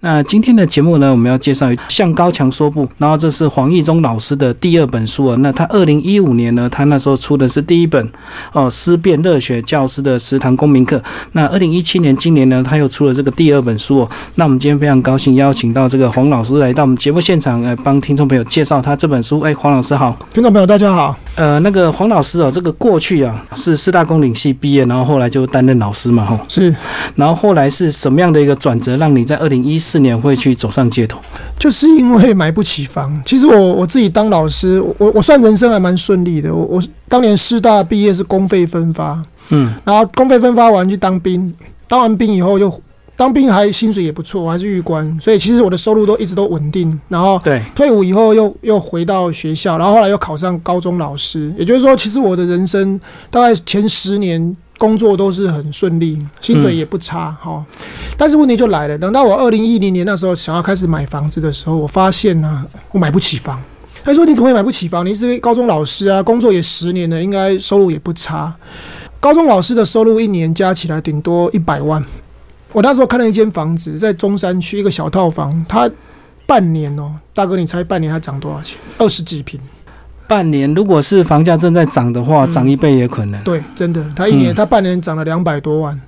那今天的节目呢，我们要介绍向高强说不，然后这是黄义忠老师的第二本书啊。那他二零一五年呢，他那时候出的是第一本哦思辨热血教师的食堂公民课。那二零一七年今年呢，他又出了这个第二本书哦。那我们今天非常高兴邀请到这个黄老师来到我们节目现场，来帮听众朋友介绍他这本书。哎，黄老师好，听众朋友大家好。呃，那个黄老师哦，这个过去啊是四大公领系毕业，然后后来就担任老师嘛，哈，是。然后后来是什么样的一个转折，让你在二零一四年会去走上街头，就是因为买不起房。其实我我自己当老师，我我算人生还蛮顺利的。我我当年师大毕业是公费分发，嗯，然后公费分发完去当兵，当完兵以后又当兵还薪水也不错，我还是狱官，所以其实我的收入都一直都稳定。然后对退伍以后又又回到学校，然后后来又考上高中老师。也就是说，其实我的人生大概前十年。工作都是很顺利，薪水也不差哈，但是问题就来了。等到我二零一零年那时候想要开始买房子的时候，我发现呢，我买不起房。他说：“你怎么会买不起房？你是高中老师啊，工作也十年了，应该收入也不差。高中老师的收入一年加起来顶多一百万。我那时候看了一间房子，在中山区一个小套房，它半年哦，大哥，你猜半年它涨多少钱？二十几平。”半年，如果是房价正在涨的话，涨一倍也可能。对，真的，他一年，他半年涨了两百多万。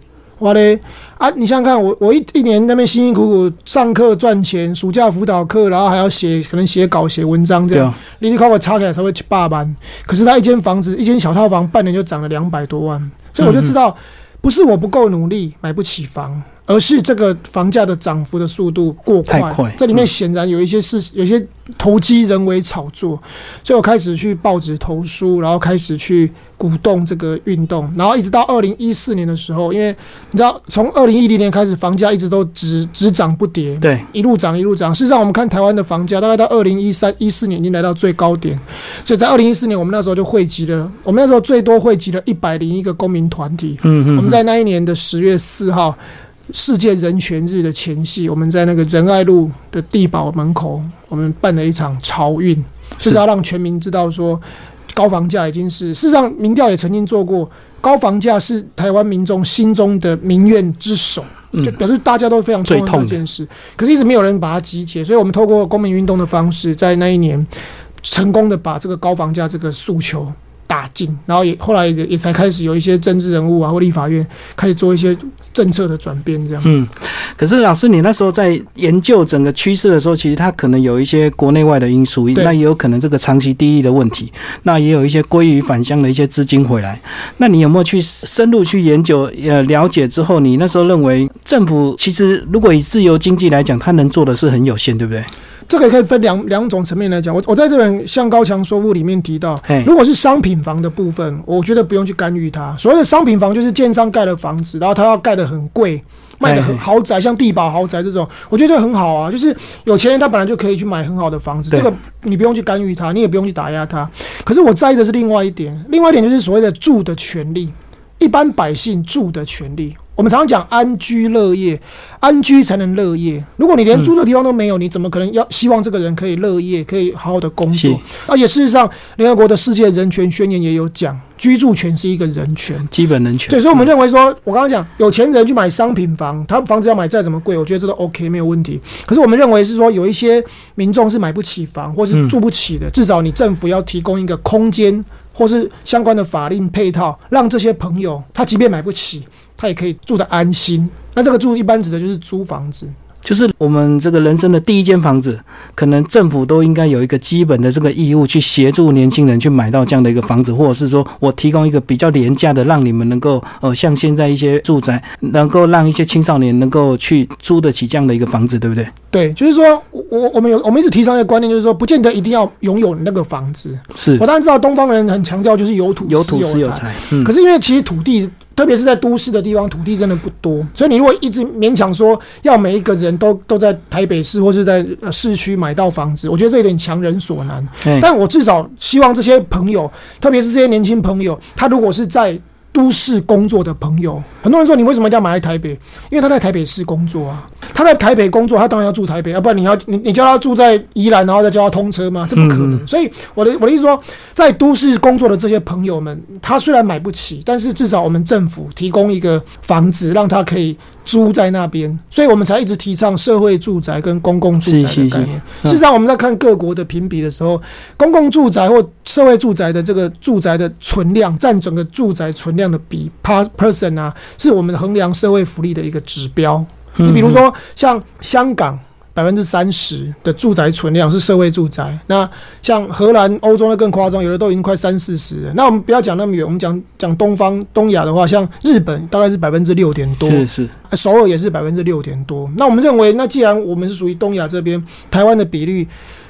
哇嘞啊！你想想看，我我一一年那边辛辛苦苦上课赚钱，暑假辅导课，然后还要写，可能写稿、写文章这样，你你考我差起来才会七八万。可是他一间房子，一间小套房，半年就涨了两百多万，所以我就知道，不是我不够努力，买不起房。而是这个房价的涨幅的速度过快，这里面显然有一些事，有些投机人为炒作，所以我开始去报纸投书，然后开始去鼓动这个运动，然后一直到二零一四年的时候，因为你知道，从二零一零年开始，房价一直都只只涨不跌，对，一路涨一路涨。事实上，我们看台湾的房价，大概到二零一三一四年已经来到最高点，所以在二零一四年，我们那时候就汇集了，我们那时候最多汇集了一百零一个公民团体，嗯嗯，我们在那一年的十月四号。世界人权日的前夕，我们在那个仁爱路的地堡门口，我们办了一场潮运，就是要让全民知道说，高房价已经是事实上，民调也曾经做过，高房价是台湾民众心中的民怨之首，就表示大家都非常痛恨这件事，可是一直没有人把它集结，所以我们透过公民运动的方式，在那一年成功的把这个高房价这个诉求。打进，然后也后来也也才开始有一些政治人物啊，或立法院开始做一些政策的转变，这样。嗯，可是老师，你那时候在研究整个趋势的时候，其实它可能有一些国内外的因素，那也有可能这个长期低利的问题，那也有一些归于返乡的一些资金回来。那你有没有去深入去研究呃了解之后，你那时候认为政府其实如果以自由经济来讲，它能做的是很有限，对不对？这个可以分两两种层面来讲。我我在这本《向高墙说物》里面提到，如果是商品房的部分，我觉得不用去干预它。所谓的商品房，就是建商盖的房子，然后他要盖的很贵，卖的很豪宅，像地堡豪宅这种，我觉得很好啊。就是有钱人他本来就可以去买很好的房子，这个你不用去干预他，你也不用去打压他。可是我在意的是另外一点，另外一点就是所谓的住的权利，一般百姓住的权利。我们常常讲安居乐业，安居才能乐业。如果你连住的地方都没有，你怎么可能要希望这个人可以乐业，可以好好的工作？而且事实上，联合国的世界人权宣言也有讲，居住权是一个人权，基本人权。对，所以我们认为说，我刚刚讲，有钱人去买商品房，他房子要买再怎么贵，我觉得这都 OK，没有问题。可是我们认为是说，有一些民众是买不起房，或是住不起的，至少你政府要提供一个空间，或是相关的法令配套，让这些朋友他即便买不起。他也可以住的安心。那这个住一般指的就是租房子。就是我们这个人生的第一间房子，可能政府都应该有一个基本的这个义务，去协助年轻人去买到这样的一个房子，或者是说我提供一个比较廉价的，让你们能够呃，像现在一些住宅，能够让一些青少年能够去租得起这样的一个房子，对不对？对，就是说我我们有我们一直提倡一个观念，就是说不见得一定要拥有那个房子。是我当然知道东方人很强调就是有土有土是有财，可是因为其实土地。特别是在都市的地方，土地真的不多，所以你如果一直勉强说要每一个人都都在台北市或是在市区买到房子，我觉得这有点强人所难。但我至少希望这些朋友，特别是这些年轻朋友，他如果是在。都市工作的朋友，很多人说你为什么一定要买在台北？因为他在台北市工作啊，他在台北工作，他当然要住台北，要不然你要你你叫他住在宜兰，然后再叫他通车吗？这不可能。所以我的我的意思说，在都市工作的这些朋友们，他虽然买不起，但是至少我们政府提供一个房子，让他可以租在那边，所以我们才一直提倡社会住宅跟公共住宅的概念。事实上，我们在看各国的评比的时候，公共住宅或社会住宅的这个住宅的存量占整个住宅存量的比 per person 啊，是我们衡量社会福利的一个指标。你比如说，像香港。百分之三十的住宅存量是社会住宅，那像荷兰、欧洲的更夸张，有的都已经快三四十了。那我们不要讲那么远，我们讲讲东方、东亚的话，像日本大概是百分之六点多，是是，首尔也是百分之六点多。那我们认为，那既然我们是属于东亚这边，台湾的比率，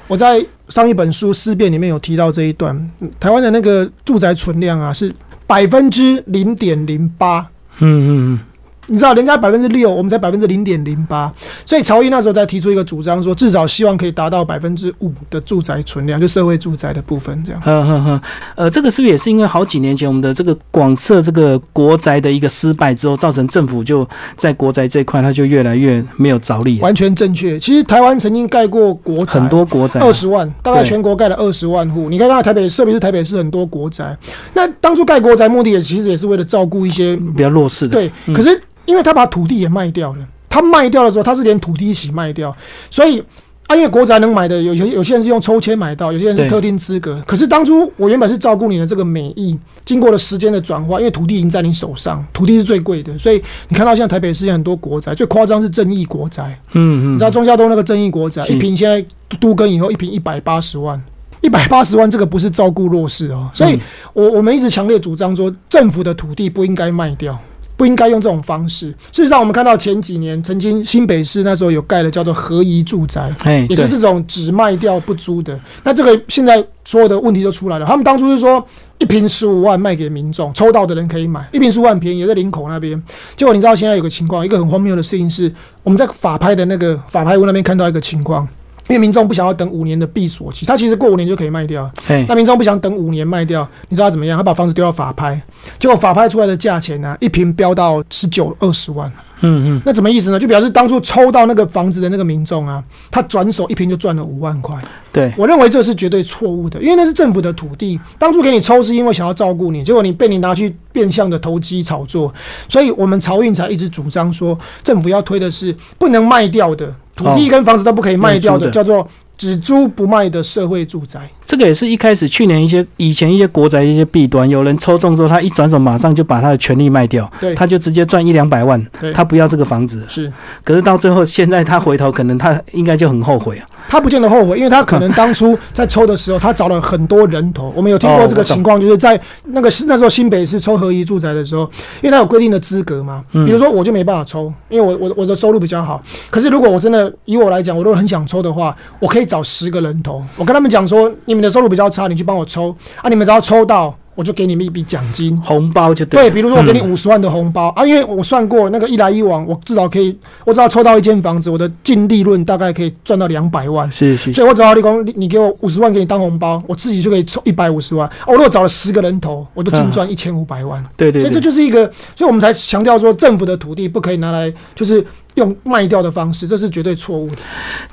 我在上一本书《思辨》里面有提到这一段，台湾的那个住宅存量啊是百分之零点零八。嗯嗯嗯。你知道人家百分之六，我们才百分之零点零八，所以曹毅那时候在提出一个主张，说至少希望可以达到百分之五的住宅存量，就社会住宅的部分这样。呵呵呵，呃，这个是不是也是因为好几年前我们的这个广设这个国宅的一个失败之后，造成政府就在国宅这块它就越来越没有着力？完全正确。其实台湾曾经盖过国宅，很多国宅，二十万，大概全国盖了二十万户。你看看台北，特别是台北市很多国宅。那当初盖国宅目的也其实也是为了照顾一些比较弱势的。对，可是。因为他把土地也卖掉了，他卖掉的时候，他是连土地一起卖掉，所以啊，因为国宅能买的，有些有些人是用抽签买到，有些人是特定资格。可是当初我原本是照顾你的这个美意，经过了时间的转化，因为土地已经在你手上，土地是最贵的，所以你看到现在台北市很多国宅，最夸张是正义国宅，嗯嗯，你知道中孝东那个正义国宅，一平现在都跟以后一平一百八十万，一百八十万这个不是照顾弱势哦，所以我我们一直强烈主张说，政府的土地不应该卖掉。不应该用这种方式。事实上，我们看到前几年曾经新北市那时候有盖的叫做合宜住宅，也是这种只卖掉不租的。那这个现在所有的问题都出来了。他们当初是说一瓶十五万卖给民众，抽到的人可以买，一瓶十五万便宜，也在林口那边。结果你知道现在有个情况，一个很荒谬的事情是，我们在法拍的那个法拍屋那边看到一个情况。因为民众不想要等五年的闭锁期，他其实过五年就可以卖掉。那民众不想等五年卖掉，你知道他怎么样？他把房子丢到法拍，结果法拍出来的价钱呢，一平飙到十九二十万。嗯嗯，那什么意思呢？就表示当初抽到那个房子的那个民众啊，他转手一平就赚了五万块。对我认为这是绝对错误的，因为那是政府的土地，当初给你抽是因为想要照顾你，结果你被你拿去变相的投机炒作，所以我们漕运才一直主张说，政府要推的是不能卖掉的土地跟房子都不可以卖掉的，叫做。只租不卖的社会住宅，这个也是一开始去年一些以前一些国宅一些弊端，有人抽中之后，他一转手马上就把他的权利卖掉，对，他就直接赚一两百万，他不要这个房子，是，可是到最后现在他回头，可能他应该就很后悔啊。他不见得后悔，因为他可能当初在抽的时候，他找了很多人头。我们有听过这个情况，就是在那个那时候新北市抽合一住宅的时候，因为他有规定的资格嘛，比如说我就没办法抽，因为我我我的收入比较好。可是如果我真的以我来讲，我如果很想抽的话，我可以找十个人头，我跟他们讲说，你们的收入比较差，你去帮我抽啊，你们只要抽到。我就给你们一笔奖金，红包就对。对，比如说我给你五十万的红包啊，因为我算过那个一来一往，我至少可以，我只要抽到一间房子，我的净利润大概可以赚到两百万。是是。所以我只要立功，你你给我五十万给你当红包，我自己就可以抽一百五十万。我如果找了十个人头，我都净赚一千五百万。对对。所以这就是一个，所以我们才强调说，政府的土地不可以拿来就是。用卖掉的方式，这是绝对错误的。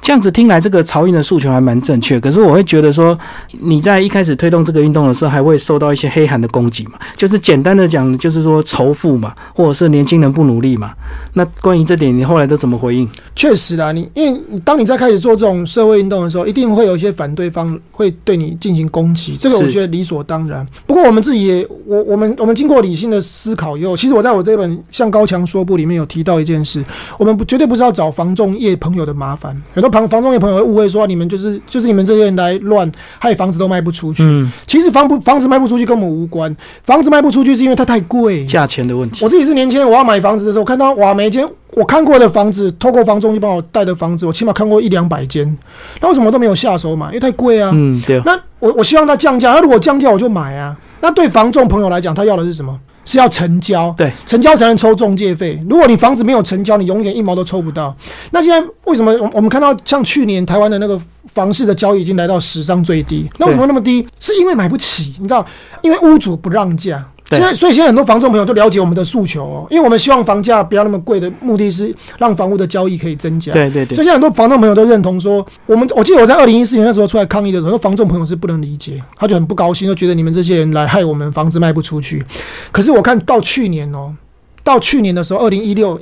这样子听来，这个曹运的诉求还蛮正确。可是我会觉得说，你在一开始推动这个运动的时候，还会受到一些黑函的攻击嘛？就是简单的讲，就是说仇富嘛，或者是年轻人不努力嘛。那关于这点，你后来都怎么回应？确实啦，你因为当你在开始做这种社会运动的时候，一定会有一些反对方会对你进行攻击，这个我觉得理所当然。不过我们自己也，我我们我们经过理性的思考以后，其实我在我这本《向高强说不》里面有提到一件事，我。不绝对不是要找房仲业朋友的麻烦，很多房房仲业朋友会误会说你们就是就是你们这些人来乱害房子都卖不出去。嗯，其实房不房子卖不出去跟我们无关，房子卖不出去是因为它太贵，价钱的问题。我自己是年轻人，我要买房子的时候，看到哇，每间我看过的房子，透过房仲去帮我带的房子，我起码看过一两百间，那为什么都没有下手买？因为太贵啊。嗯，对。那我我希望它降价，那如果降价我就买啊。那对房仲朋友来讲，他要的是什么？是要成交，对，成交才能抽中介费。如果你房子没有成交，你永远一毛都抽不到。那现在为什么我我们看到像去年台湾的那个房市的交易已经来到史上最低？那为什么那么低？是因为买不起，你知道，因为屋主不让价。现在，所以现在很多房仲朋友都了解我们的诉求哦，因为我们希望房价不要那么贵的目的是让房屋的交易可以增加。对对对。所以现在很多房仲朋友都认同说，我们我记得我在二零一四年那时候出来抗议的时候，房仲朋友是不能理解，他就很不高兴，就觉得你们这些人来害我们房子卖不出去。可是我看到去年哦，到去年的时候，二零一六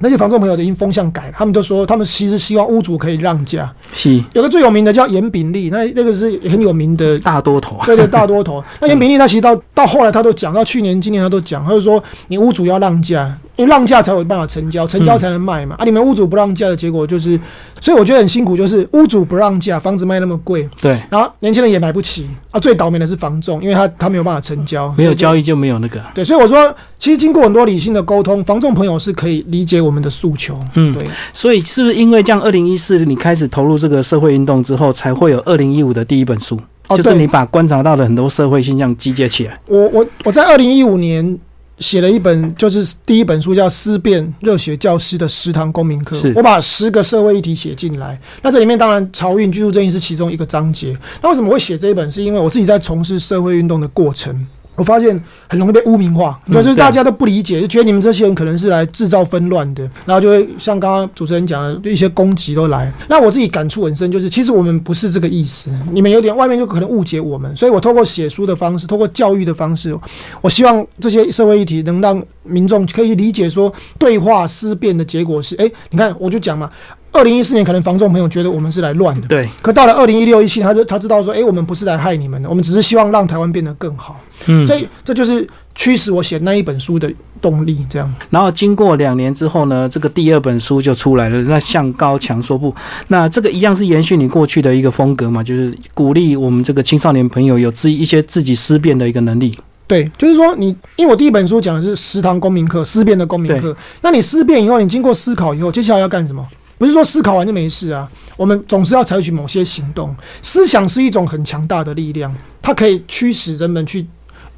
那些房仲朋友已经风向改了，他们都说他们其实希望屋主可以让价。是有个最有名的叫严炳立，那那个是很有名的大多头，对对大多头。那严炳立他其实到到后来他都讲，到去年今年他都讲，他就说你屋主要让价，因为让价才有办法成交，成交才能卖嘛。啊，你们屋主不让价的结果就是，所以我觉得很辛苦，就是屋主不让价，房子卖那么贵，对，然后年轻人也买不起啊。最倒霉的是房仲，因为他他没有办法成交，没有交易就没有那个。对，所以我说，其实经过很多理性的沟通，房仲朋友是可以理解我们的诉求。嗯，对。所以是不是因为这样，二零一四你开始投入这个社会运动之后，才会有二零一五的第一本书？哦，就是你把观察到的很多社会现象集结起来。我我我在二零一五年写了一本，就是第一本书叫《思辨热血教师的食堂公民课》。我把十个社会议题写进来。那这里面当然漕运居住正义是其中一个章节。那为什么会写这一本？是因为我自己在从事社会运动的过程。我发现很容易被污名化，就是大家都不理解，就觉得你们这些人可能是来制造纷乱的，然后就会像刚刚主持人讲的一些攻击都来。那我自己感触很深，就是其实我们不是这个意思，你们有点外面就可能误解我们，所以我透过写书的方式，透过教育的方式，我希望这些社会议题能让民众可以理解，说对话思辨的结果是，哎，你看我就讲嘛。二零一四年，可能房仲朋友觉得我们是来乱的，对。可到了二零一六一七，他就他知道说，哎，我们不是来害你们的，我们只是希望让台湾变得更好。嗯，所以这就是驱使我写那一本书的动力。这样。然后经过两年之后呢，这个第二本书就出来了。那向高强说不，那这个一样是延续你过去的一个风格嘛，就是鼓励我们这个青少年朋友有自一些自己思辨的一个能力。对，就是说你，因为我第一本书讲的是食堂公民课，思辨的公民课。那你思辨以后，你经过思考以后，接下来要干什么？不是说思考完就没事啊，我们总是要采取某些行动。思想是一种很强大的力量，它可以驱使人们去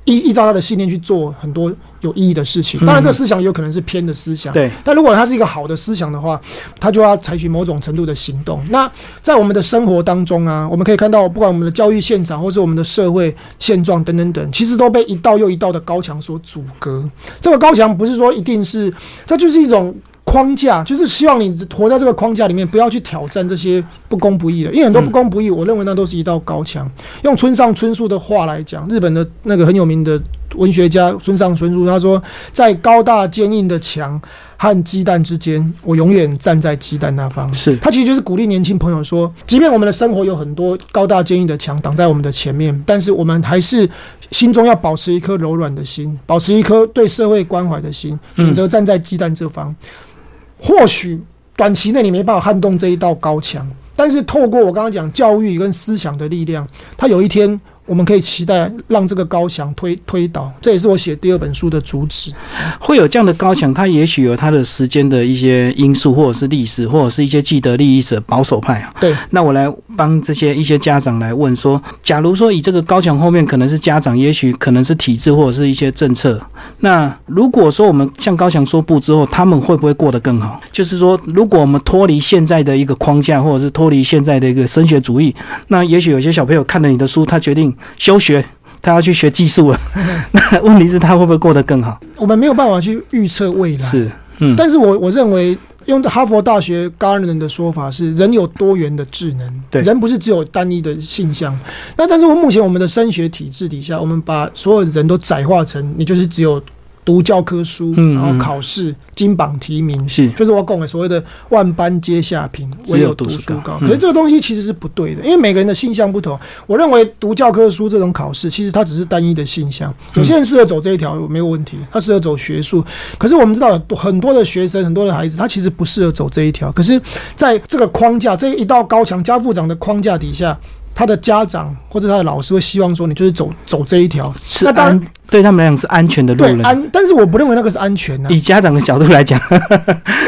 依依照他的信念去做很多有意义的事情。当然，这个思想有可能是偏的思想，对。但如果它是一个好的思想的话，它就要采取某种程度的行动。那在我们的生活当中啊，我们可以看到，不管我们的教育现场，或是我们的社会现状等等等，其实都被一道又一道的高墙所阻隔。这个高墙不是说一定是，它就是一种。框架就是希望你活在这个框架里面，不要去挑战这些不公不义的。因为很多不公不义，我认为那都是一道高墙。用村上春树的话来讲，日本的那个很有名的文学家村上春树，他说：“在高大坚硬的墙和鸡蛋之间，我永远站在鸡蛋那方。”是他其实就是鼓励年轻朋友说，即便我们的生活有很多高大坚硬的墙挡在我们的前面，但是我们还是心中要保持一颗柔软的心，保持一颗对社会关怀的心，选择站在鸡蛋这方。或许短期内你没办法撼动这一道高墙，但是透过我刚刚讲教育跟思想的力量，他有一天。我们可以期待让这个高墙推推倒，这也是我写第二本书的主旨。会有这样的高墙，它也许有它的时间的一些因素，或者是历史，或者是一些既得利益者、保守派啊。对，那我来帮这些一些家长来问说：，假如说以这个高墙后面可能是家长，也许可能是体制或者是一些政策。那如果说我们向高墙说不之后，他们会不会过得更好？就是说，如果我们脱离现在的一个框架，或者是脱离现在的一个升学主义，那也许有些小朋友看了你的书，他决定。休学，他要去学技术了。那问题是，他会不会过得更好？我们没有办法去预测未来。是，嗯。但是我我认为，用哈佛大学 Garner 的说法是，人有多元的智能。对，人不是只有单一的性向。那但是，我目前我们的升学体制底下，我们把所有人都窄化成，你就是只有。读教科书，然后考试金榜题名，是就是我讲的所谓的万般皆下品，唯有读书高。可是这个东西其实是不对的，因为每个人的性向不同。我认为读教科书这种考试，其实它只是单一的性向。有些人适合走这一条没有问题，他适合走学术。可是我们知道很多的学生，很多的孩子，他其实不适合走这一条。可是在这个框架这一道高墙加副长的框架底下，他的家长或者他的老师会希望说，你就是走走这一条。那当然。对他们来讲是安全的路，对安，但是我不认为那个是安全的。以家长的角度来讲，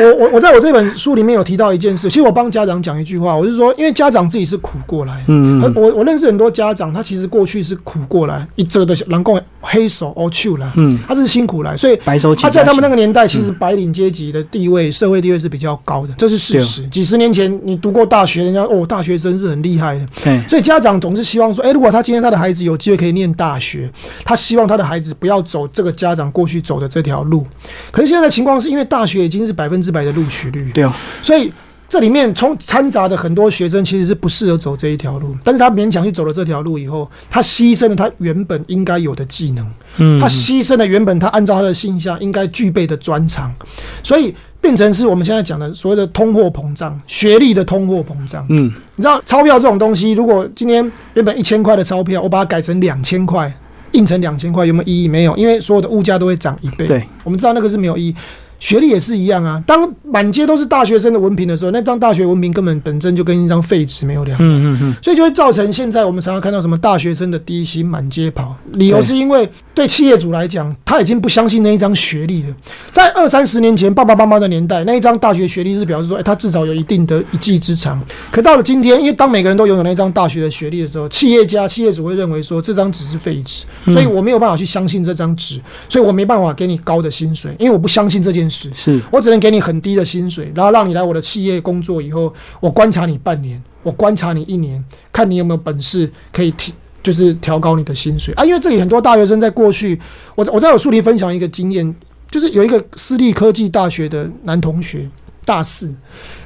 我我我在我这本书里面有提到一件事，其实我帮家长讲一句话，我是说，因为家长自己是苦过来，嗯嗯，我我认识很多家长，他其实过去是苦过来，一折的狼共黑手哦去了，嗯，他是辛苦来，所以白手起他在他们那个年代，其实白领阶级的地位、社会地位是比较高的，这是事实。几十年前你读过大学，人家哦大学生是很厉害的，对，所以家长总是希望说，哎，如果他今天他的孩子有机会可以念大学，他希望他的孩子不要走。这个家长过去走的这条路，可是现在的情况是因为大学已经是百分之百的录取率，对啊，所以这里面从掺杂的很多学生其实是不适合走这一条路，但是他勉强去走了这条路以后，他牺牲了他原本应该有的技能，嗯，他牺牲了原本他按照他的性向应该具备的专长，所以变成是我们现在讲的所谓的通货膨胀，学历的通货膨胀。嗯，你知道钞票这种东西，如果今天原本一千块的钞票，我把它改成两千块，印成两千块，有没有意义？没有，因为所有的物价都会涨一倍。对，我们知道那个是没有意义。学历也是一样啊。当满街都是大学生的文凭的时候，那张大学文凭根本本身就跟一张废纸没有两样。嗯嗯嗯，所以就会造成现在我们常常看到什么大学生的低薪满街跑，理由是因为对企业主来讲，他已经不相信那一张学历了。在二三十年前爸爸妈妈的年代，那一张大学学历是表示说，哎，他至少有一定的一技之长。可到了今天，因为当每个人都拥有那张大学的学历的时候，企业家、企业主会认为说这张纸是废纸，所以我没有办法去相信这张纸，所以我没办法给你高的薪水，因为我不相信这件事。是我只能给你很低的薪水，然后让你来我的企业工作以后，我观察你半年，我观察你一年，看你有没有本事可以提，就是调高你的薪水啊。因为这里很多大学生在过去，我我在我书里分享一个经验，就是有一个私立科技大学的男同学，大四，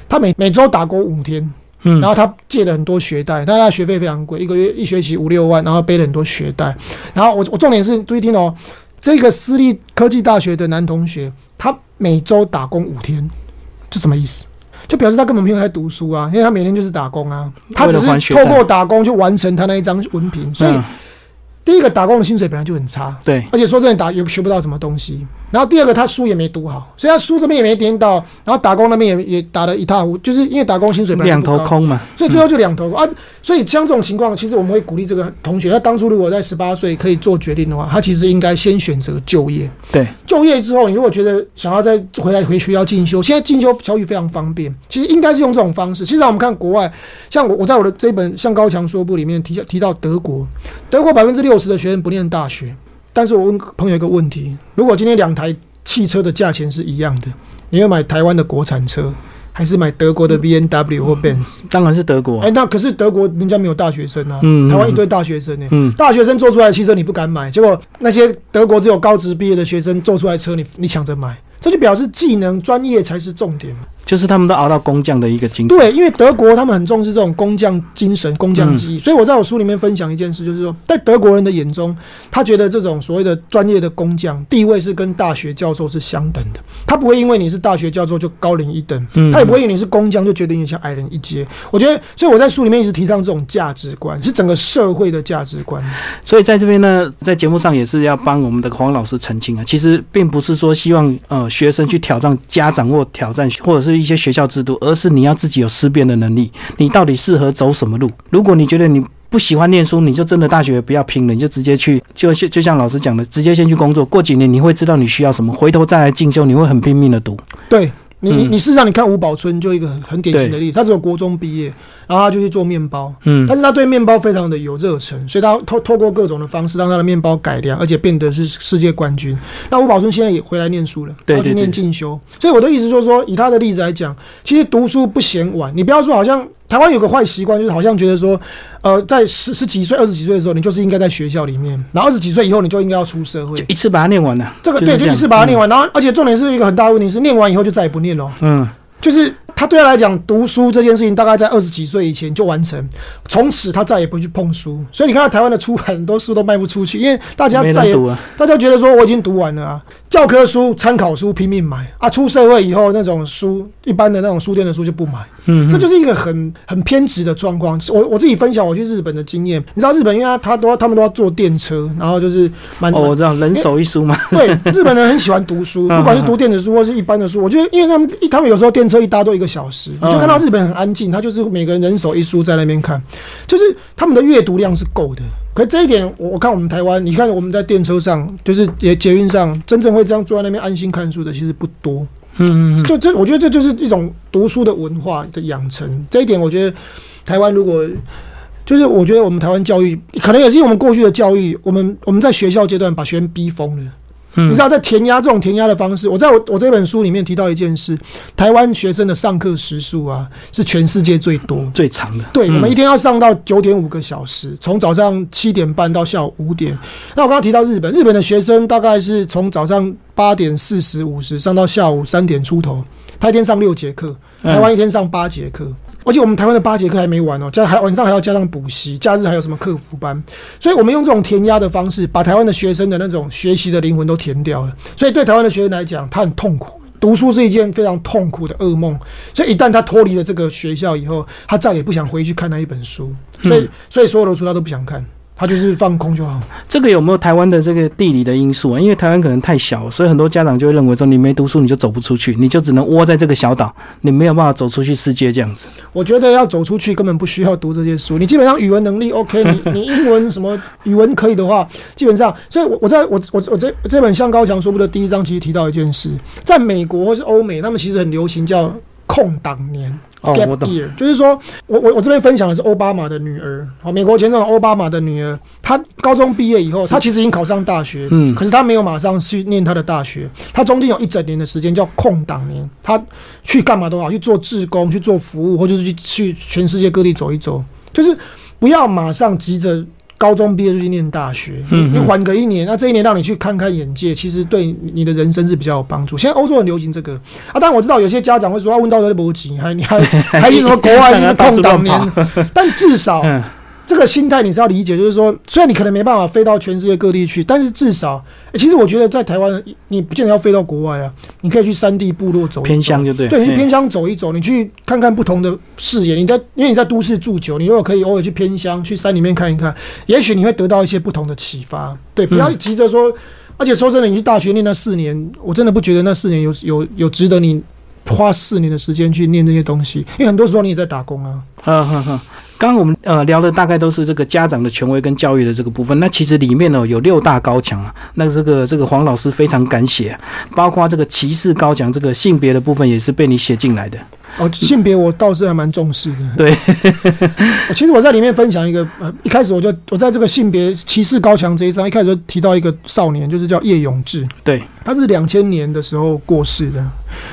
他每每周打工五天，嗯然后他借了很多学贷，但他学费非常贵，一个月一学期五六万，然后背了很多学贷。然后我我重点是注意听哦，这个私立科技大学的男同学，他每周打工五天，这什么意思？就表示他根本没有在读书啊，因为他每天就是打工啊，他只是透过打工去完成他那一张文凭。所以嗯第一个打工的薪水本来就很差，对，而且说真的打也学不到什么东西。然后第二个，他书也没读好，所以他书这边也没点到，然后打工那边也也打得一塌糊涂，就是因为打工薪水两头空嘛。所以最后就两头空啊。所以像这种情况，其实我们会鼓励这个同学，他当初如果在十八岁可以做决定的话，他其实应该先选择就业。对，就业之后，你如果觉得想要再回来回学校进修，现在进修教育非常方便，其实应该是用这种方式。其实我们看国外，像我我在我的这本《向高强说不》里面提提到德国，德国百分之六十的学生不念大学。但是我问朋友一个问题：如果今天两台汽车的价钱是一样的，你要买台湾的国产车，还是买德国的 B N W 或 Benz？当然是德国哎、。那可是德国人家没有大学生啊，嗯嗯台湾一堆大学生呢、嗯大学生做出来的汽车你不敢买，结果那些德国只有高职毕业的学生做出来的车你你抢着买，这就表示技能专业才是重点嘛。就是他们都熬到工匠的一个精神。对，因为德国他们很重视这种工匠精神、工匠技艺，所以我在我书里面分享一件事，就是说，在德国人的眼中，他觉得这种所谓的专业的工匠地位是跟大学教授是相等的，他不会因为你是大学教授就高人一等，嗯他也不会因为你是工匠就觉得你像矮人一阶。我觉得，所以我在书里面一直提倡这种价值观，是整个社会的价值观。所以在这边呢，在节目上也是要帮我们的黄老师澄清啊，其实并不是说希望呃学生去挑战家长或挑战或者是一些学校制度，而是你要自己有思辨的能力，你到底适合走什么路？如果你觉得你不喜欢念书，你就真的大学不要拼了，你就直接去，就就像老师讲的，直接先去工作，过几年你会知道你需要什么，回头再来进修，你会很拼命的读。对你，你嗯你事实上你看吴宝春就一个很很典型的例子，他只有国中毕业，然后他就去做面包，嗯但是他对面包非常的有热忱，所以他透透过各种的方式让他的面包改良，而且变得是世界冠军。那吴宝春现在也回来念书了，对他去念进修。所以我的意思就是说，以他的例子来讲，其实读书不嫌晚。你不要说好像台湾有个坏习惯，就是好像觉得说，呃，在十十几岁、二十几岁的时候，你就是应该在学校里面，然后二十几岁以后你就应该要出社会。就一次把它念完了，这个对，就一次把它念。完，然后而且重点是一个很大的问题是，念完以后就再也不念了。嗯，就是他对他来讲，读书这件事情大概在二十几岁以前就完成，从此他再也不去碰书。所以你看到台湾的出版很多书都卖不出去，因为大家再也啊。大家觉得说我已经读完了啊，教科书、参考书拼命买啊，出社会以后那种书，一般的那种书店的书就不买，嗯，这就是一个很很偏执的状况。我我自己分享我去日本的经验，你知道日本因为他他都要他们都要坐电车，然后就是蛮哦，我知道，人手一书嘛。对，日本人很喜欢读书，嗯不管是读电子书或是一般的书。我觉得，因为他们他们有时候电车一搭都一个小时，嗯你就看到日本很安静，他就是每个人人手一书在那边看，就是他们的阅读量是够的。可是这一点，我我看我们台湾，你看我们在电车上，就是也捷运上，真正会这样坐在那边安心看书的，其实不多。嗯，就这，我觉得这就是一种读书的文化的养成。这一点，我觉得台湾如果就是我觉得我们台湾教育可能也是因为我们过去的教育，我们我们在学校阶段把学生逼疯了。嗯你知道，在填鸭这种填鸭的方式，我在我我这本书里面提到一件事：台湾学生的上课时数啊，是全世界最多。最长的。对，嗯我们一天要上到九点五个小时，从早上七点半到下午五点。那我刚刚提到日本，日本的学生大概是从早上八点四十五十上到下午三点出头，他一天上六节课，嗯台湾一天上八节课。而且我们台湾的八节课还没完哦，加还晚上还要加上补习，假日还有什么客服班，所以我们用这种填鸭的方式，把台湾的学生的那种学习的灵魂都填掉了。所以对台湾的学生来讲，他很痛苦，读书是一件非常痛苦的噩梦，所以一旦他脱离了这个学校以后，他再也不想回去看那一本书，所以所以所有的书他都不想看。他就是放空就好。这个有没有台湾的这个地理的因素啊？因为台湾可能太小，所以很多家长就会认为说，你没读书你就走不出去，你就只能窝在这个小岛，你没有办法走出去世界这样子。我觉得要走出去根本不需要读这些书，你基本上语文能力 OK，你你英文什么语文可以的话，基本上，所以我我在我我我这这本《向高强说不》的第一章其实提到一件事，在美国或是欧美，他们其实很流行叫空档年。Gap year，就是说，我我我这边分享的是奥巴马的女儿，好，美国前总统奥巴马的女儿，她高中毕业以后，她其实已经考上大学，嗯，可是她没有马上去念她的大学，她中间有一整年的时间叫空档年，她去干嘛都好，去做志工，去做服务，或者是去去全世界各地走一走，就是不要马上急着。高中毕业就去念大学，你缓个一年，那这一年让你去看看眼界，其实对你的人生是比较有帮助。现在欧洲很流行这个啊，当然我知道有些家长会说啊，问到的不急，还你还还什么国外什么空档年，但至少。这个心态你是要理解，就是说，虽然你可能没办法飞到全世界各地去，但是至少，其实我觉得在台湾，你不见得要飞到国外啊，你可以去山地部落走，偏乡就对，对，去偏乡走一走，你去看看不同的视野。你在因为你在都市住久，你如果可以偶尔去偏乡，去山里面看一看，也许你会得到一些不同的启发。对，不要急着说，而且说真的，你去大学念那四年，我真的不觉得那四年有有有值得你花四年的时间去念这些东西，因为很多时候你也在打工啊。刚刚我们呃聊的大概都是这个家长的权威跟教育的这个部分，那其实里面呢有六大高墙啊，那这个这个黄老师非常敢写，包括这个歧视高墙，这个性别的部分也是被你写进来的。哦，性别我倒是还蛮重视的。对，其实我在里面分享一个，呃，一开始我就我在这个性别歧视高墙这一章，一开始就提到一个少年，就是叫叶永志。对，他是两千年的时候过世的。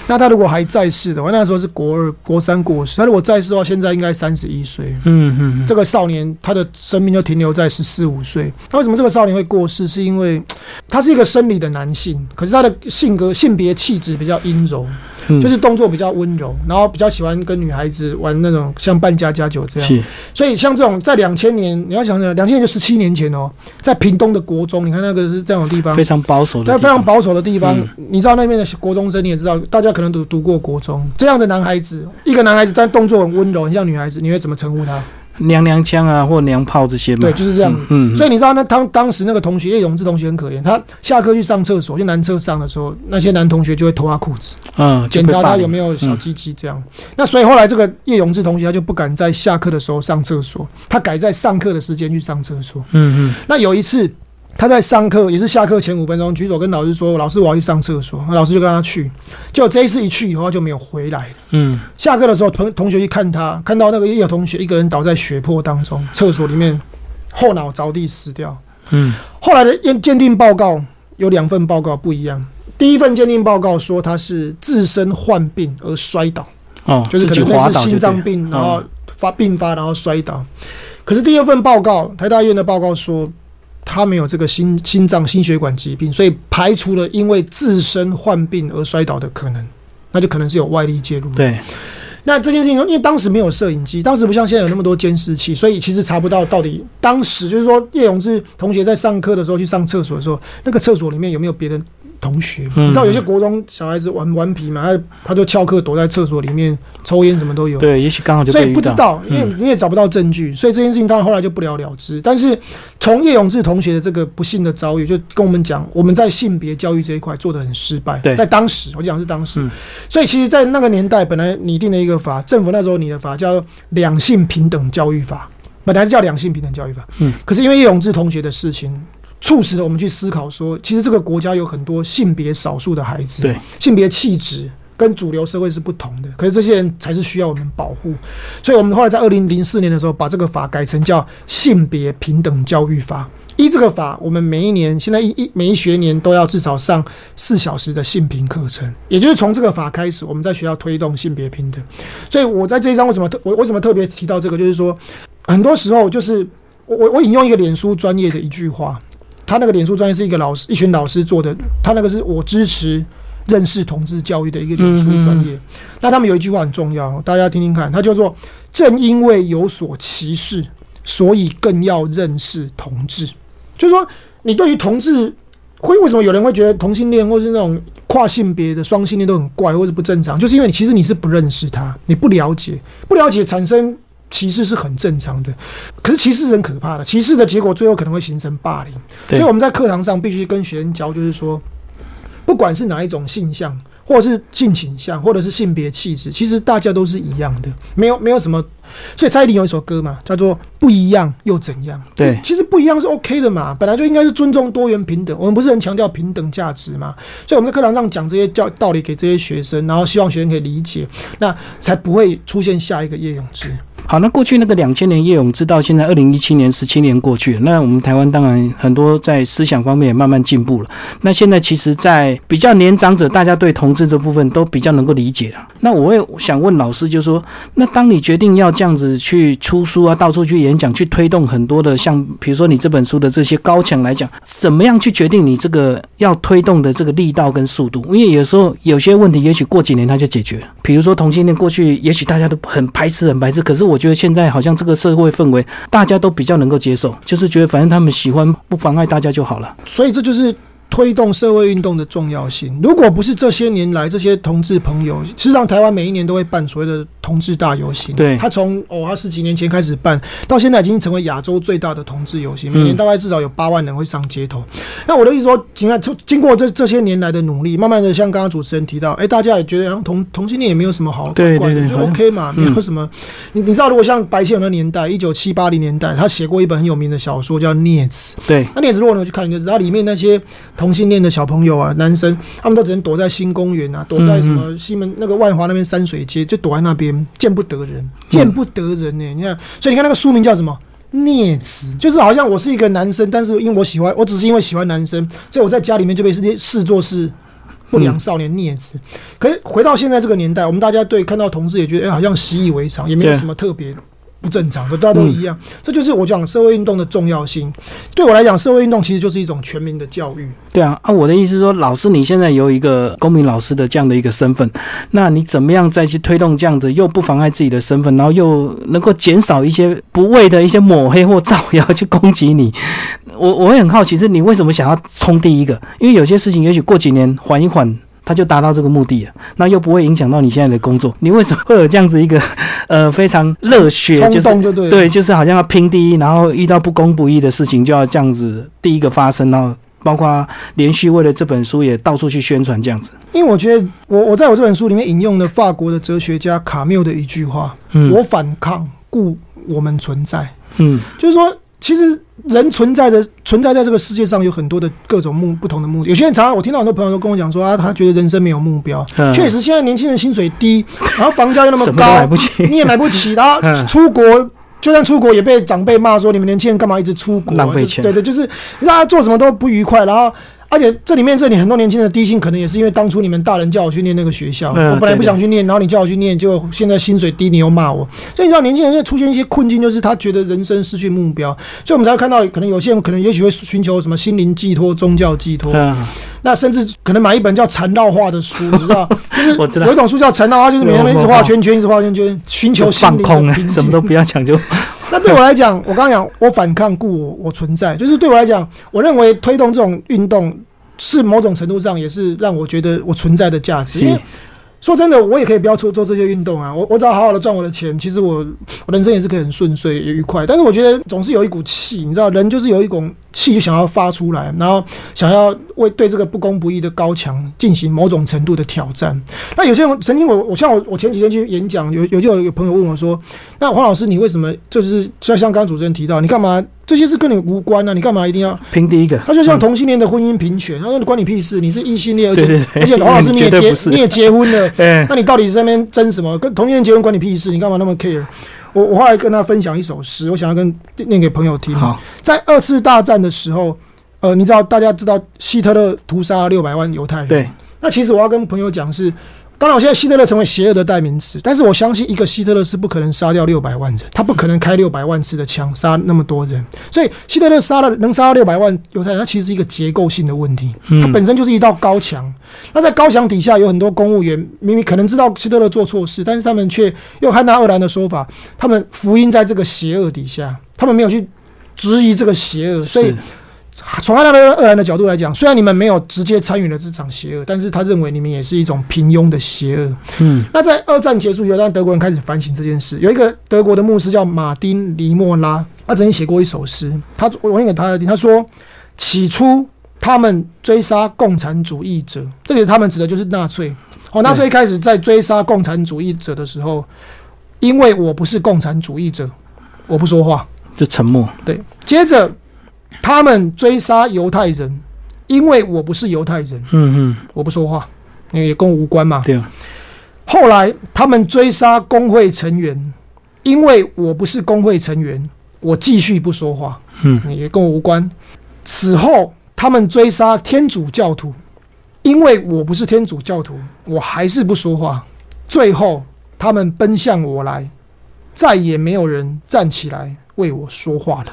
那他如果还在世的话，那时候是国二、国三过世。他如果在世的话，现在应该三十一岁。嗯嗯，这个少年他的生命就停留在十四五岁。那为什么这个少年会过世？是因为他是一个生理的男性，可是他的性格、性别气质比较阴柔。就是动作比较温柔，然后比较喜欢跟女孩子玩那种像扮家家酒这样。所以像这种在两千年，你要想想，两千年就十七年前哦，在屏东的国中，你看那个是这样的地方，非常保守的，在非常保守的地方，你知道那边的国中生，你也知道，大家可能都读过国中。这样的男孩子，一个男孩子，但动作很温柔，很像女孩子，你会怎么称呼他？娘娘腔啊，或娘炮这些嘛。对，就是这样。嗯，所以你知道，那当当时那个同学叶永志同学很可怜，他下课去上厕所，去男厕上的时候，那些男同学就会脱他裤子，嗯，检查他有没有小鸡鸡这样。那所以后来这个叶永志同学他就不敢在下课的时候上厕所，他改在上课的时间去上厕所。嗯嗯。那有一次。他在上课，也是下课前五分钟，举手跟老师说：“老师，我要去上厕所。”老师就跟他去。就这一次一去以后，他就没有回来了。嗯。下课的时候，同同学去看他，看到那个也有同学一个人倒在血泊当中，厕所里面后脑着地死掉。嗯。后来的验鉴定报告有两份报告不一样。第一份鉴定报告说他是自身患病而摔倒，哦，就是可能是心脏病，然后发病发，然后摔倒。可是第二份报告，台大医院的报告说。他没有这个心心脏心血管疾病，所以排除了因为自身患病而摔倒的可能，那就可能是有外力介入。对，那这件事情，因为当时没有摄影机，当时不像现在有那么多监视器，所以其实查不到到底当时就是说叶永志同学在上课的时候去上厕所的时候，那个厕所里面有没有别人。同学，你知道有些国中小孩子玩顽皮嘛？他他就翘课躲在厕所里面抽烟，什么都有。对，也许刚好就所以不知道，因为你也找不到证据，所以这件事情当然后来就不了了之。但是从叶永志同学的这个不幸的遭遇，就跟我们讲，我们在性别教育这一块做的很失败。对，在当时我讲是当时，所以其实，在那个年代本来拟定了一个法，政府那时候拟的法叫两性平等教育法，本来是叫两性平等教育法。嗯，可是因为叶永志同学的事情。促使了我们去思考，说其实这个国家有很多性别少数的孩子，对性别气质跟主流社会是不同的，可是这些人才是需要我们保护。所以，我们后来在二零零四年的时候，把这个法改成叫性别平等教育法。依这个法，我们每一年现在一一每一学年都要至少上四小时的性平课程，也就是从这个法开始，我们在学校推动性别平等。所以我在这一章为什么特我为什么特别提到这个，就是说很多时候就是我我我引用一个脸书专业的一句话。他那个脸书专业是一个老师，一群老师做的。他那个是我支持认识同志教育的一个脸书专业。那他们有一句话很重要，大家听听看，他叫做“正因为有所歧视，所以更要认识同志”。就是说，你对于同志会为什么有人会觉得同性恋或是那种跨性别的双性恋都很怪或者不正常？就是因为你其实你是不认识他，你不了解，不了解产生歧视是很正常的。可是歧视是很可怕的，歧视的结果最后可能会形成霸凌。所以我们在课堂上必须跟学生教，就是说，不管是哪一种性向，或者是性倾向，或者是性别气质，其实大家都是一样的，没有没有什么。所以蔡依林有一首歌嘛，叫做《不一样又怎样》。对，其实不一样是 OK 的嘛，本来就应该是尊重多元平等。我们不是很强调平等价值嘛？所以我们在课堂上讲这些教道理给这些学生，然后希望学生可以理解，那才不会出现下一个叶永志。好，那过去那个两千年叶永志到现在二零一七年十七年过去了，那我们台湾当然很多在思想方面也慢慢进步了。那现在其实，在比较年长者，大家对同志这部分都比较能够理解了。那我也想问老师，就是说，那当你决定要这样子去出书啊，到处去演讲，去推动很多的像，比如说你这本书的这些高墙来讲，怎么样去决定你这个要推动的这个力道跟速度？因为有时候有些问题，也许过几年它就解决了。比如说同性恋，过去也许大家都很排斥，很排斥，可是我。我觉得现在好像这个社会氛围，大家都比较能够接受，就是觉得反正他们喜欢，不妨碍大家就好了。所以这就是。推动社会运动的重要性，如果不是这些年来这些同志朋友，事实上台湾每一年都会办所谓的同志大游行。对，他从哦，他十几年前开始办，到现在已经成为亚洲最大的同志游行，每年大概至少有八万人会上街头。那我的意思说，经过经过这这些年来的努力，慢慢的像刚刚主持人提到，哎，大家也觉得同同性恋也没有什么好怪的，就 OK 嘛，没有什么。你你知道，如果像白先勇的年代，一九七八零年代，他写过一本很有名的小说叫《孽子》。对，那《孽子》如果你去看，你就知道里面那些同性恋的小朋友。啊，男生他们都只能躲在新公园啊，躲在什么西门那个万华那边山水街，就躲在那边，见不得人，见不得人呢。你看，所以你看那个书名叫什么？孽子，就是好像我是一个男生，但是因为我喜欢，我只是因为喜欢男生，所以我在家里面就被视作是不良少年孽子。可是回到现在这个年代，我们大家对看到同志也觉得，哎，好像习以为常，也没有什么特别。不正常的，大家都一样。这就是我讲社会运动的重要性。对我来讲，社会运动其实就是一种全民的教育。对啊，啊，我的意思是说，老师你现在有一个公民老师的这样的一个身份，那你怎么样再去推动这样子，又不妨碍自己的身份，然后又能够减少一些不谓的一些抹黑或造谣去攻击你？我我会很好奇，是你为什么想要冲第一个？因为有些事情也许过几年缓一缓。他就达到这个目的了，那又不会影响到你现在的工作。你为什么会有这样子一个 呃非常热血，就是对，就是好像要拼第一，然后遇到不公不义的事情就要这样子第一个发生，然后包括连续为了这本书也到处去宣传这样子。因为我觉得我我在我这本书里面引用了法国的哲学家卡缪的一句话：“嗯我反抗，故我们存在。”嗯，就是说。其实人存在的存在在这个世界上有很多的各种目不同的目的。有些人常常我听到很多朋友都跟我讲说啊，他觉得人生没有目标。确实，现在年轻人薪水低，然后房价又那么高，你也买不起。然后 出国，就算出国也被长辈骂说你们年轻人干嘛一直出国？浪费钱。对对，就是让他做什么都不愉快，然后。而且这里面这里很多年轻人的低薪，可能也是因为当初你们大人叫我去念那个学校，我本来不想去念，然后你叫我去念，就现在薪水低，你又骂我，所以你知道年轻人会出现一些困境，就是他觉得人生失去目标，所以我们才会看到，可能有些人可能也许会寻求什么心灵寄托、宗教寄托，那甚至可能买一本叫缠绕画的书，你知道，就是有一种书叫缠绕画，就是每天一直画圈圈，一直画圈圈，寻求心灵的平静，什么都不要讲就。那对我来讲，我刚刚讲，我反抗故我我存在，就是对我来讲，我认为推动这种运动是某种程度上也是让我觉得我存在的价值。因为说真的，我也可以不要做做这些运动啊，我我只要好好的赚我的钱，其实我我人生也是可以很顺遂也愉快。但是我觉得总是有一股气，你知道，人就是有一种气就想要发出来，然后想要为对这个不公不义的高墙进行某种程度的挑战。那有些人曾经我我像我我前几天去演讲，有有就有朋友问我说：“那黄老师，你为什么就是像像刚刚主持人提到，你干嘛？”这些事跟你无关啊！你干嘛一定要评第一个？他就像同性恋的婚姻平权，他说关你屁事！你是异性恋，而且而且黄老师你也结你也结婚了，那你到底在那边争什么？跟同性恋结婚关你屁事？你干嘛那么 care？我我后来跟他分享一首诗，我想要跟念给朋友听。在二次大战的时候，呃，你知道大家知道希特勒屠杀六百万犹太人，对。那其实我要跟朋友讲是。当然，现在希特勒成为邪恶的代名词，但是我相信一个希特勒是不可能杀掉六百万人，他不可能开六百万次的枪杀那么多人。所以希特勒杀了能杀到六百万犹太人，他其实是一个结构性的问题，他本身就是一道高墙。那在高墙底下有很多公务员，明明可能知道希特勒做错事，但是他们却用汉娜·厄兰的说法，他们福音在这个邪恶底下，他们没有去质疑这个邪恶，所以。从他的二兰的角度来讲，虽然你们没有直接参与了这场邪恶，但是他认为你们也是一种平庸的邪恶。嗯，那在二战结束以后，当德国人开始反省这件事。有一个德国的牧师叫马丁·尼莫拉，他曾经写过一首诗，他我念给他听，他说：“起初他们追杀共产主义者，这里他们指的就是纳粹。哦，纳粹一开始在追杀共产主义者的时候，因为我不是共产主义者，我不说话，就沉默。对，接着他们追杀犹太人，因为我不是犹太人，嗯嗯，我不说话，因为也跟我无关嘛。对啊，后来他们追杀工会成员，因为我不是工会成员，我继续不说话，嗯，也跟我无关。此后他们追杀天主教徒，因为我不是天主教徒，我还是不说话。最后他们奔向我来，再也没有人站起来为我说话了。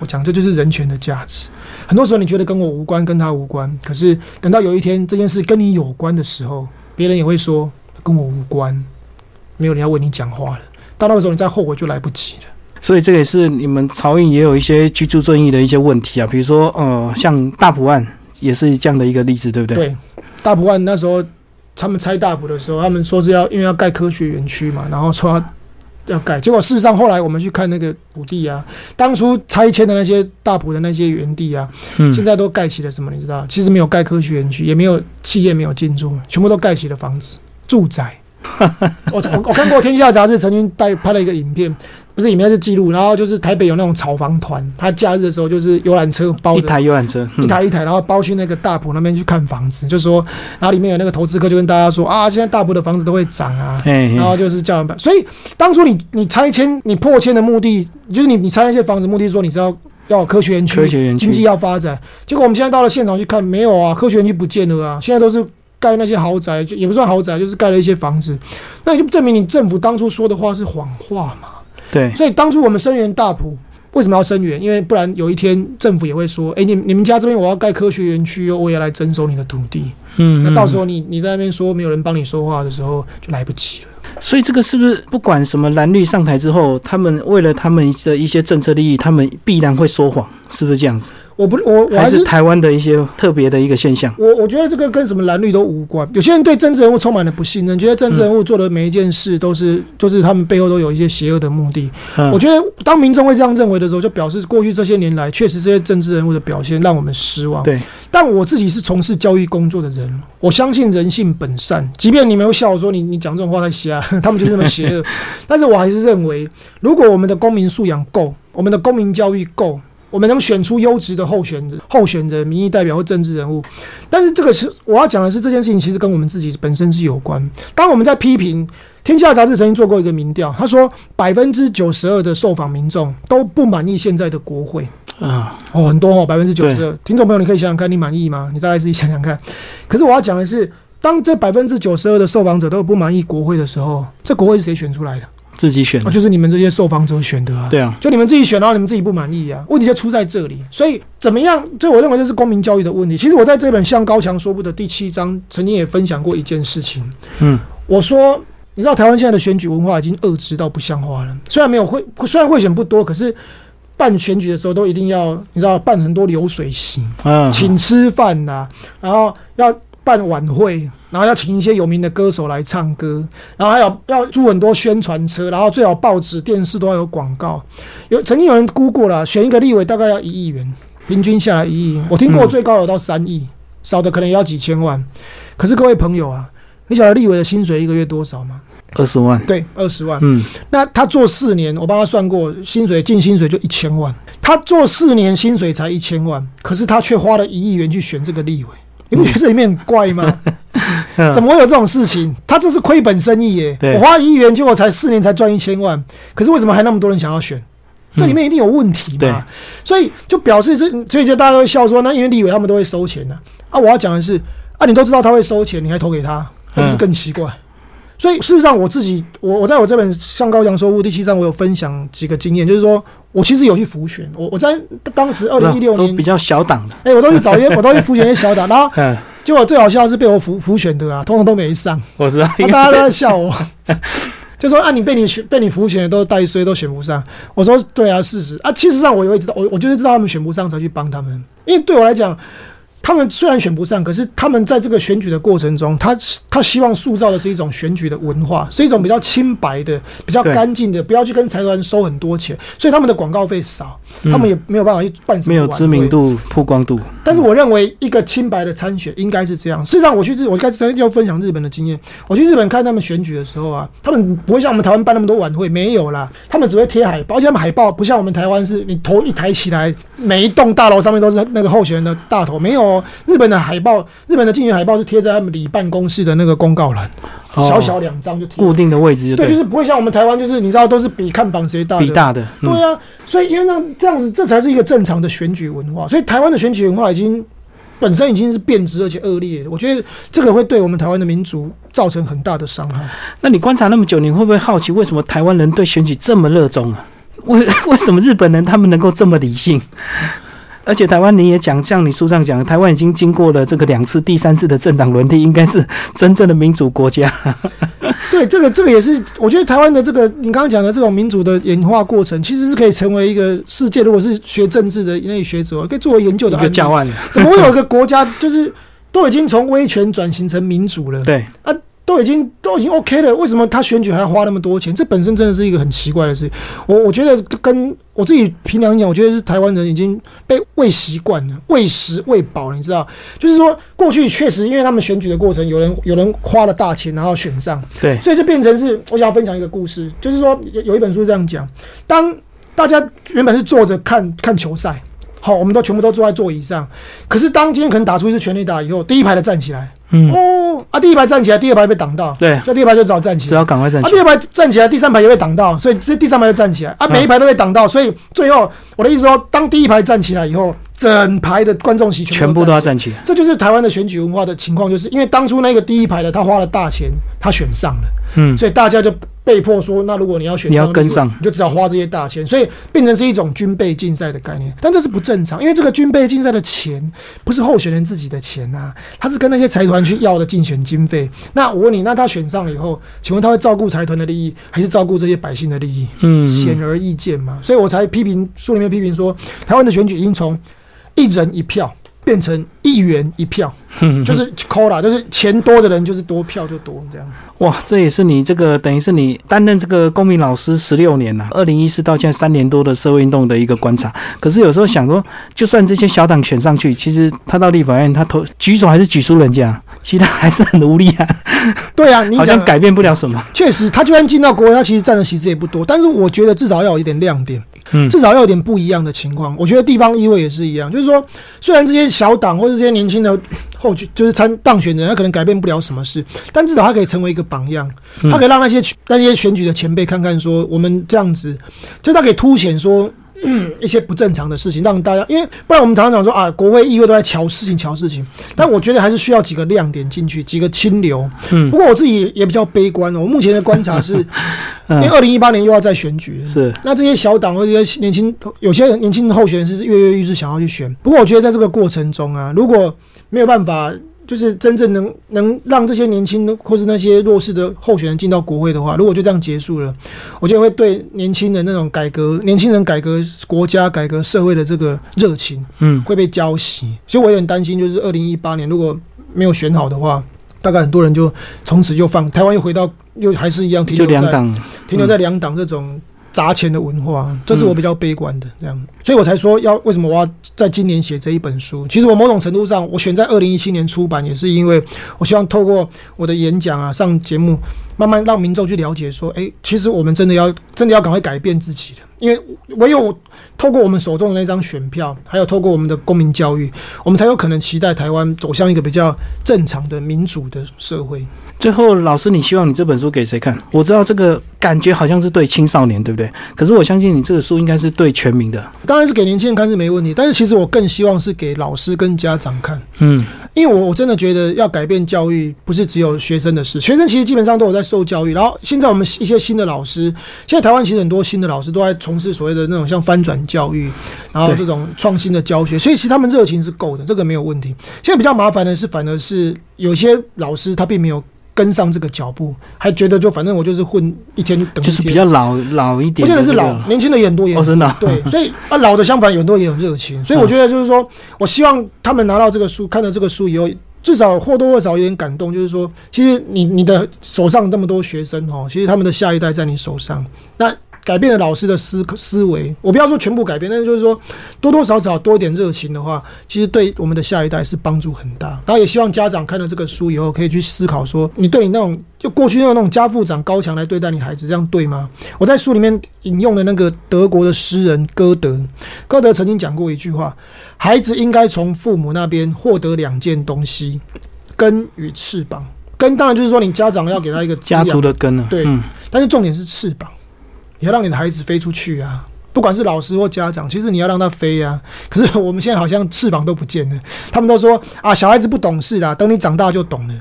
我讲这就是人权的价值。很多时候你觉得跟我无关，跟他无关，可是等到有一天这件事跟你有关的时候，别人也会说跟我无关，没有人要为你讲话了。到那个时候你再后悔就来不及了。所以这个也是你们漕运也有一些居住正义的一些问题啊，比如说呃，像大埔案也是这样的一个例子，对不对？对，大埔案那时候他们拆大埔的时候，他们说是要因为要盖科学园区嘛，然后说要要盖，结果事实上后来我们去看那个土地啊，当初拆迁的那些大埔的那些园地啊，嗯，现在都盖起了什么？你知道？其实没有盖科学园区，也没有企业没有进驻，全部都盖起了房子、住宅。我我我看过《天下杂志》曾经带拍了一个影片，不是影片是记录，然后就是台北有那种炒房团，他假日的时候就是游览车包一台游览车，嗯一台一台，然后包去那个大埔那边去看房子，就说，然后里面有那个投资客就跟大家说啊，现在大埔的房子都会涨啊，嘿嘿然后就是叫人办。所以当初你你拆迁你破迁的目的，就是你你拆那些房子目的说你是要要有科学园区，科学园区经济要发展。结果我们现在到了现场去看，没有啊，科学园区不见了啊，现在都是盖那些豪宅，就也不算豪宅，就是盖了一些房子，那你就证明你政府当初说的话是谎话嘛。对，所以当初我们声援大埔，为什么要声援？因为不然有一天政府也会说，哎、你你们家这边我要盖科学园区哦，我也来征收你的土地。嗯，那到时，候你你在那边说没有人帮你说话的时候，就来不及了。所以这个是不是不管什么蓝绿上台之后，他们为了他们的一些政策利益，他们必然会说谎，是不是这样子？我不我我还是台湾的一些特别的一个现象？我我觉得这个跟什么蓝绿都无关。有些人对政治人物充满了不信任，觉得政治人物做的每一件事都是就是他们背后都有一些邪恶的目的。嗯我觉得当民众会这样认为的时候，就表示过去这些年来确实这些政治人物的表现让我们失望。对，但我自己是从事教育工作的人，我相信人性本善。即便你们会笑我说你你讲这种话太瞎，他们就是那么邪恶，但是我还是认为，如果我们的公民素养够，我们的公民教育够。我们能选出优质的候选人、候选人、民意代表或政治人物，但是这个是我要讲的是这件事情，其实跟我们自己本身是有关。当我们在批评《天下》杂志曾经做过一个民调，他说百分之九十二的受访民众都不满意现在的国会。啊，哦，很多哦，百分之九十二。听众朋友，你可以想想看，你满意吗？你大概自己想想看。可是我要讲的是，当这百分之九十二的受访者都不满意国会的时候，这国会是谁选出来的？自己选啊，，就是你们这些受访者选的啊。对啊，就你们自己选，然后你们自己不满意啊，问题就出在这里。所以怎么样？这我认为就是公民教育的问题。其实我在这本《向高强说不》的第七章，曾经也分享过一件事情。嗯，我说，你知道台湾现在的选举文化已经恶质到不像话了。虽然没有会，虽然会选不多，可是办选举的时候都一定要，你知道办很多流水席，啊，请吃饭呐、然后要办晚会，然后要请一些有名的歌手来唱歌，然后还有要租很多宣传车，然后最好报纸、电视都要有广告。有曾经有人估过了，选一个立委大概要一亿元，平均下来一亿。我听过最高有到三亿，少的可能也要几千万。可是各位朋友啊，你晓得立委的薪水一个月多少吗？二十万，对，二十万。嗯，那他做四年，我帮他算过，薪水净薪水就一千万。他做四年薪水才一千万，可是他却花了一亿元去选这个立委，你不觉得这里面很怪吗？怎么会有这种事情？他这是亏本生意耶！我花一亿元，结果才四年才赚一千万，可是为什么还那么多人想要选？这里面一定有问题对嘛？所以就表示这，所以就大家都会笑说，那因为立委他们都会收钱呢、啊。我要讲的是，啊，你都知道他会收钱，你还投给他，那不是嗯更奇怪？所以事实上，我自己，我我在我这本《上高阳说物》第七章，我有分享几个经验，就是说我其实有去浮选，我我在当时二零一六年都比，较小党的，哎、我都去找一些，我都去浮选一些小党，然后嗯，结果最好笑的是被我浮浮选的啊，通通都没上，我知道，啊、大家都在笑我。就说啊，你被你选被你浮选的都带衰，都选不上。我说对啊，事实啊，其实上我也知道，我我就是知道他们选不上才去帮他们，因为对我来讲。他们虽然选不上，可是他们在这个选举的过程中，他他希望塑造的是一种选举的文化，是一种比较清白的、比较干净的，不要去跟财团收很多钱，所以他们的广告费少，他们也没有办法去办什么。没有知名度、曝光度。但是我认为一个清白的参选应该是这样。事实上，我去日，我开始要分享日本的经验。我去日本看他们选举的时候啊，他们不会像我们台湾办那么多晚会，没有啦，他们只会贴海报，而且他们海报不像我们台湾是，你头一抬起来，每一栋大楼上面都是那个候选人的大头，没有。日本的海报，日本的竞选海报是贴在他们里办公室的那个公告栏，小小两张就贴固定的位置，对，就是不会像我们台湾，就是你知道都是比看榜谁大，比大的，对啊，所以因为那这样子，这才是一个正常的选举文化，所以台湾的选举文化已经本身已经是变质而且恶劣，我觉得这个会对我们台湾的民族造成很大的伤害。那你观察那么久，你会不会好奇为什么台湾人对选举这么热衷啊？为 为什么日本人他们能够这么理性？而且台湾你也讲，像你书上讲，台湾已经经过了这个两次、第三次的政党轮替，应该是真正的民主国家。对，这个这个也是，我觉得台湾的这个你刚刚讲的这种民主的演化过程，其实是可以成为一个世界，如果是学政治的那些学者，可以作为研究的一个教案。怎么会有一个国家，就是都已经从威权转型成民主了？对啊。都已经都已经 OK 了，为什么他选举还要花那么多钱？这本身真的是一个很奇怪的事情。我我觉得跟我自己凭良心讲，我觉得是台湾人已经被喂习惯了，喂食喂饱了。你知道，就是说过去确实因为他们选举的过程，有人有人花了大钱然后选上，对，所以就变成是我想要分享一个故事，就是说有有一本书这样讲：当大家原本是坐着看看球赛，好，我们都全部都坐在座椅上，可是当今天可能打出一次全力打以后，第一排的站起来。哦啊！第一排站起来，第二排被挡到，对，所以第二排就只好站起来，只要赶快站起来。啊，第二排站起来，第三排也被挡到，所以这第三排就站起来。啊，每一排都被挡到，所以最后我的意思说，当第一排站起来以后，整排的观众席全部都要站起来。这就是台湾的选举文化的情况，就是因为当初那个第一排的他花了大钱，他选上了，嗯，所以大家就。被迫说，那如果你要选，你要跟上，你就只好花这些大钱，所以变成是一种军备竞赛的概念。但这是不正常，因为这个军备竞赛的钱不是候选人自己的钱呐，他是跟那些财团去要的竞选经费。那我问你，那他选上以后，请问他会照顾财团的利益，还是照顾这些百姓的利益？嗯，显而易见嘛。所以我才批评书里面批评说，台湾的选举已经从一人一票。变成一元一票，就是扣了，就是钱多的人就是多票就多这样。哇，这也是你这个等于是你担任这个公民老师十六年了，二零一四到现在三年多的社会运动的一个观察。可是有时候想说，就算这些小党选上去，其实他到立法院他投举手还是举输人家，其他还是很无力啊。对啊，好像改变不了什么。确实，他就算进到国会，他其实占的席次也不多。但是我觉得至少要有一点亮点。嗯，至少要有点不一样的情况。我觉得地方议会也是一样，就是说，虽然这些小党或者这些年轻的 后就是参当选人，他可能改变不了什么事，但至少他可以成为一个榜样，他可以让那些那些选举的前辈看看，说我们这样子，就他可以凸显说。嗯，一些不正常的事情，让大家，因为不然我们常常讲说啊，国会议会都在瞧事情，瞧事情。但我觉得还是需要几个亮点进去，几个清流。嗯，不过我自己也比较悲观哦。我目前的观察是，因为二零一八年又要再选举，是那这些小党或者年轻，有些年轻的候选人是跃跃欲试，想要去选。不过我觉得在这个过程中啊，如果没有办法。就是真正能能让这些年轻的或是那些弱势的候选人进到国会的话，如果就这样结束了，我觉得会对年轻人那种改革、年轻人改革国家、改革社会的这个热情，嗯，会被浇熄。所以我有点担心，就是二零一八年如果没有选好的话，大概很多人就从此就放台湾又回到又还是一样停留在停留在两党这种。砸钱的文化，这是我比较悲观的这样，所以我才说要为什么我要在今年写这一本书。其实我某种程度上，我选在二零一七年出版，也是因为我希望透过我的演讲啊，上节目，慢慢让民众去了解说，哎，其实我们真的要真的要赶快改变自己的，因为唯有透过我们手中的那张选票，还有透过我们的公民教育，我们才有可能期待台湾走向一个比较正常的民主的社会。最后，老师，你希望你这本书给谁看？我知道这个感觉好像是对青少年，对不对？可是我相信你这个书应该是对全民的。当然是给年轻人看是没问题，但是其实我更希望是给老师跟家长看。嗯，因为我我真的觉得要改变教育，不是只有学生的事。学生其实基本上都有在受教育。然后现在我们一些新的老师，现在台湾其实很多新的老师都在从事所谓的那种像翻转教育，然后这种创新的教学，所以其实他们热情是够的，这个没有问题。现在比较麻烦的是，反而是有些老师他并没有。跟上这个脚步，还觉得就反正我就是混一天等一天，就是比较老老一点。不见得是老，年轻的也很多也哦，真的啊。对，所以啊，老的相反有很多也有热情，所以我觉得就是说，我希望他们拿到这个书，看到这个书以后，至少或多或少有点感动，就是说，其实你你的手上那么多学生哦，其实他们的下一代在你手上，那改变了老师的思思维，我不要说全部改变，但是就是说多多少少多一点热情的话，其实对我们的下一代是帮助很大。然后也希望家长看了这个书以后，可以去思考说，你对你那种就过去那种家父长高墙来对待你孩子，这样对吗？我在书里面引用的那个德国的诗人歌德，歌德曾经讲过一句话：孩子应该从父母那边获得两件东西，根与翅膀。根当然就是说你家长要给他一个家族的根呢？对嗯，但是重点是翅膀，你要让你的孩子飞出去啊！不管是老师或家长，其实你要让他飞啊。可是 我们现在好像翅膀都不见了，他们都说啊，小孩子不懂事啦，等你长大就懂了。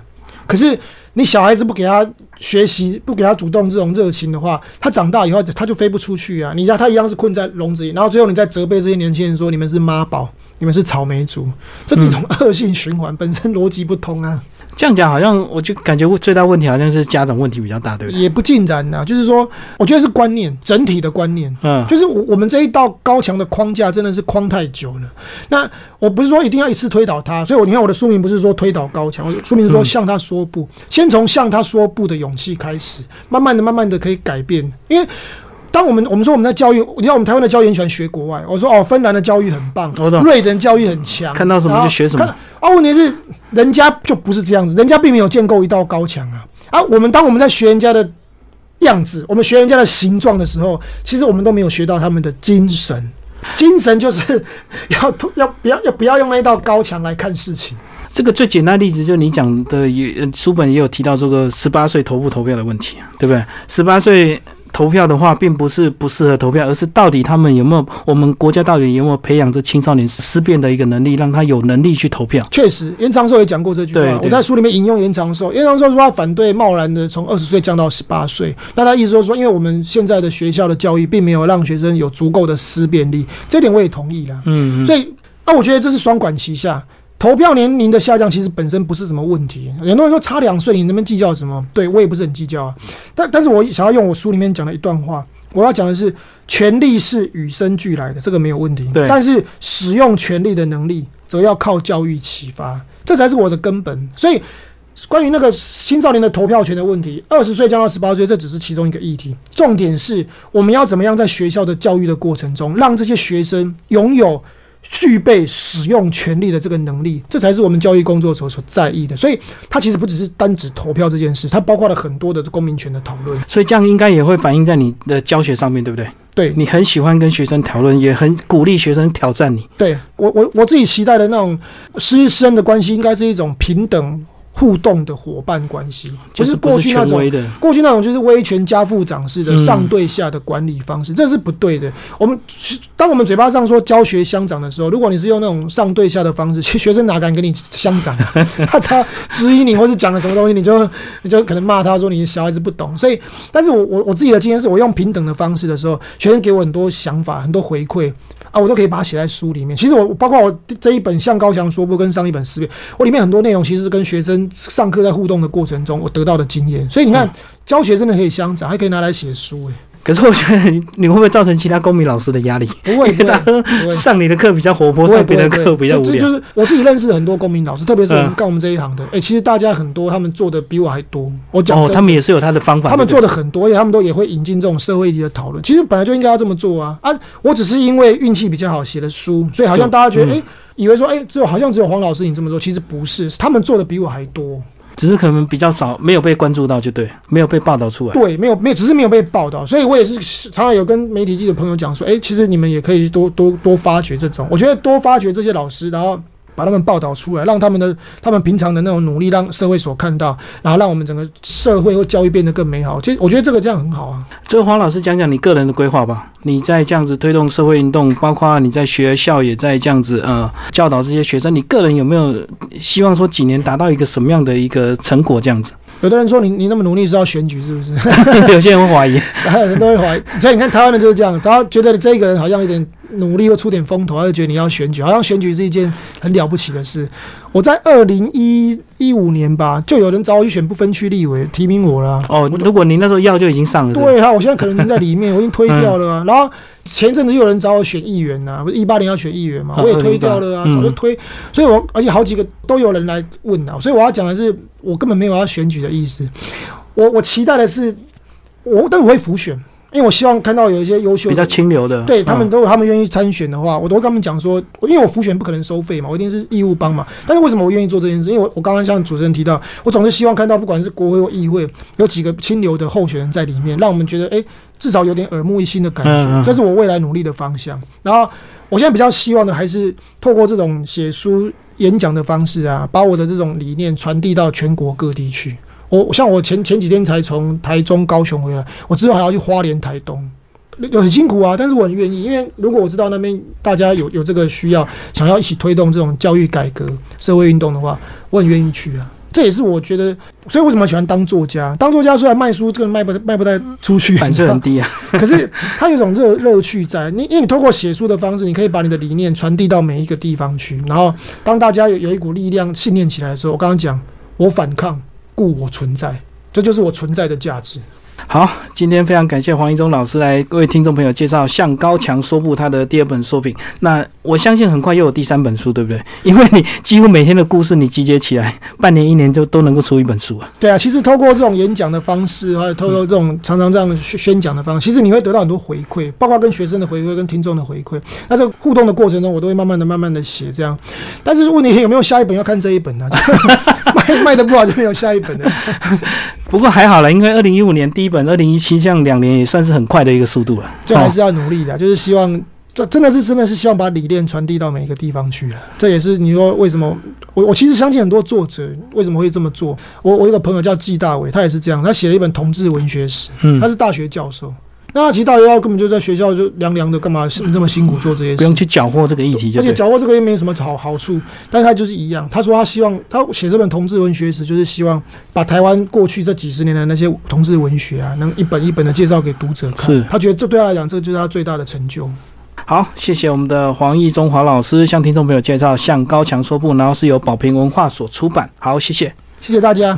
可是你小孩子不给他学习，不给他主动这种热情的话，他长大以后他就飞不出去啊！你让他一样是困在笼子里，然后最后你再责备这些年轻人说你们是妈宝，你们是草莓族，这是一种恶性循环，本身逻辑不通啊。这样讲好像我就感觉最大问题好像是家长问题比较大，对不对？也不尽然呐，就是说，我觉得是观念，整体的观念。嗯，就是我我们这一道高墙的框架真的是框太久了。那我不是说一定要一次推倒它，所以我你看我的书名不是说推倒高墙，我的书名说向他说不，先从向他说不的勇气开始，慢慢的、慢慢的可以改变。因为当我们我们说我们在教育，你看我们台湾的教育很喜欢学国外，我说哦，芬兰的教育很棒，瑞典教育很强，看到什么就学什么看啊，问题是人家就不是这样子，人家并没有建构一道高墙啊。啊，我们当我们在学人家的样子，我们学人家的形状的时候，其实我们都没有学到他们的精神。精神就是 要要不要要不要用那道高墙来看事情。这个最简单的例子就是你讲的也，呃书本也有提到这个十八岁投不投票的问题啊，对不对？十八岁投票的话，并不是不适合投票，而是到底他们有没有，我们国家到底有没有培养这青少年思辨的一个能力，让他有能力去投票。确实，严长寿也讲过这句话。我在书里面引用严长寿，严长寿说他反对贸然的从二十岁降到十八岁。那他意思说说，因为我们现在的学校的教育并没有让学生有足够的思辨力，这点我也同意啦。嗯，嗯所以，那我觉得这是双管齐下。投票年龄的下降其实本身不是什么问题，很多人说差两岁，你能不能计较什么？对我也不是很计较啊。但但是我想要用我书里面讲的一段话，我要讲的是，权力是与生俱来的，这个没有问题。对但是使用权力的能力，则要靠教育启发，这才是我的根本。所以。关于那个青少年的投票权的问题，二十岁降到十八岁，这只是其中一个议题。重点是我们要怎么样在学校的教育的过程中，让这些学生拥有具备使用权利的这个能力，这才是我们教育工作者所在意的。所以，它其实不只是单指投票这件事，它包括了很多的公民权的讨论。所以这样应该也会反映在你的教学上面，对不对？对，你很喜欢跟学生讨论，也很鼓励学生挑战你。对我我我自己期待的那种师生的关系，应该是一种平等互动的伙伴关系，不就是过去那种过去那种就是威权家父长式的嗯上对下的管理方式，这是不对的。我们当我们嘴巴上说教学相长的时候，如果你是用那种上对下的方式，学生哪敢跟你相长？他只要质疑你或是讲了什么东西，你就你就可能骂他说你小孩子不懂。所以，但是我我我自己的经验是我用平等的方式的时候，学生给我很多想法、很多回馈啊，我都可以把它写在书里面。其实我包括我这一本《向高翔说不》跟上一本《思辨》，我里面很多内容其实是跟学生上课在互动的过程中我得到的经验。所以你看，教学真的可以相长，还可以拿来写书、欸，可是我觉得你你会不会造成其他公民老师的压力？不会不会他不会。上你的课比较活泼，上别的课比较无聊。就是我自己认识的很多公民老师，特别是我们嗯干我们这一行的，哎、其实大家很多他们做的比我还多。我讲他们也是有他的方法，他们做的很多，而且他们都也会引进这种社会的讨论。其实本来就应该要这么做啊啊！我只是因为运气比较好写的书，所以好像大家觉得，嗯哎、以为说，哎、只有好像只有黄老师你这么做，其实不，是他们做的比我还多。只是可能比较少，没有被关注到，就对，没有被报道出来。对，没有没有，只是没有被报道，所以我也是常常有跟媒体记者朋友讲说，哎、其实你们也可以多多多发掘这种，我觉得多发掘这些老师，然后把他们报道出来，让他们的他们平常的那种努力让社会所看到，然后让我们整个社会或教育变得更美好。其实我觉得这个这样很好啊。最后，黄老师讲讲你个人的规划吧。你在这样子推动社会运动，包括你在学校也在这样子呃教导这些学生，你个人有没有希望说几年达到一个什么样的一个成果？这样子，有的人说你你那么努力是要选举是不是？有些人会怀疑。还有人都会怀疑，所以你看台湾人就是这样，他觉得你这个人好像有点努力又出点风头，他就觉得你要选举，好像选举是一件很了不起的事。我在二零一一五年吧，就有人找我去选不分区立委，提名我了。哦，如果你那时候要就已经上了。对啊，我现在可能在里面，我已经推掉了啊。然后前阵子又有人找我选议员呐，不是一八年要选议员嘛，我也推掉了啊，早就推。所以我而且好几个都有人来问啊，所以我要讲的是，我根本没有要选举的意思。我我期待的是，我但我会浮选。因为我希望看到有一些优秀、比较清流的，对他们都他们愿意参选的话，我都跟他们讲说，因为我浮选不可能收费嘛，我一定是义务帮嘛。但是为什么我愿意做这件事？因为我我刚刚像主持人提到，我总是希望看到不管是国会或议会，有几个清流的候选人在里面，让我们觉得哎，至少有点耳目一新的感觉。这是我未来努力的方向。然后我现在比较希望的还是透过这种写书、演讲的方式啊，把我的这种理念传递到全国各地去。我像我前前几天才从台中、高雄回来，我之后还要去花莲、台东，很辛苦啊。但是我很愿意，因为如果我知道那边大家有有这个需要，想要一起推动这种教育改革、社会运动的话，我很愿意去啊。这也是我觉得，所以为什么喜欢当作家？当作家虽然卖书这个卖不卖不太出去，版税很低啊，可是他有种热乐趣在。你因为你透过写书的方式，你可以把你的理念传递到每一个地方去，然后当大家有有一股力量信念起来的时候，我刚刚讲我反抗。故我存在，这就是我存在的价值。好，今天非常感谢黄一中老师来各位听众朋友介绍《向高强说不》他的第二本作品。那我相信很快又有第三本书，对不对？因为你几乎每天的故事你集结起来，半年一年就都能够出一本书啊。对啊，其实透过这种演讲的方式，还有透过这种常常这样宣宣讲的方式，其实你会得到很多回馈，包括跟学生的回馈、跟听众的回馈。那这个互动的过程中，我都会慢慢的、慢慢的写这样。但是问题有没有下一本要看这一本呢？卖卖的不好就没有下一本了。不过还好了，因为二零一五年第一本，二零一七这样两年也算是很快的一个速度了。就还是要努力的，就是希望这真的是真的是希望把理念传递到每一个地方去了。这也是你说为什么我我其实相信很多作者为什么会这么做。我我有个朋友叫季大伟，他也是这样，他写了一本同志文学史，他是大学教授。那其实大学要根本就在学校就凉凉的，干嘛是这么辛苦做这些事？不用去搅和这个议题，而且搅和这个又没什么好好处。但是他就是一样，他说他希望他写这本同志文学史，就是希望把台湾过去这几十年的那些同志文学啊，能一本一本的介绍给读者看。是，他觉得这对他来讲，这就是他最大的成就。好，谢谢我们的黄义中华老师向听众朋友介绍《向高墙说不》，然后是由宝平文化所出版。好，谢谢，谢谢大家。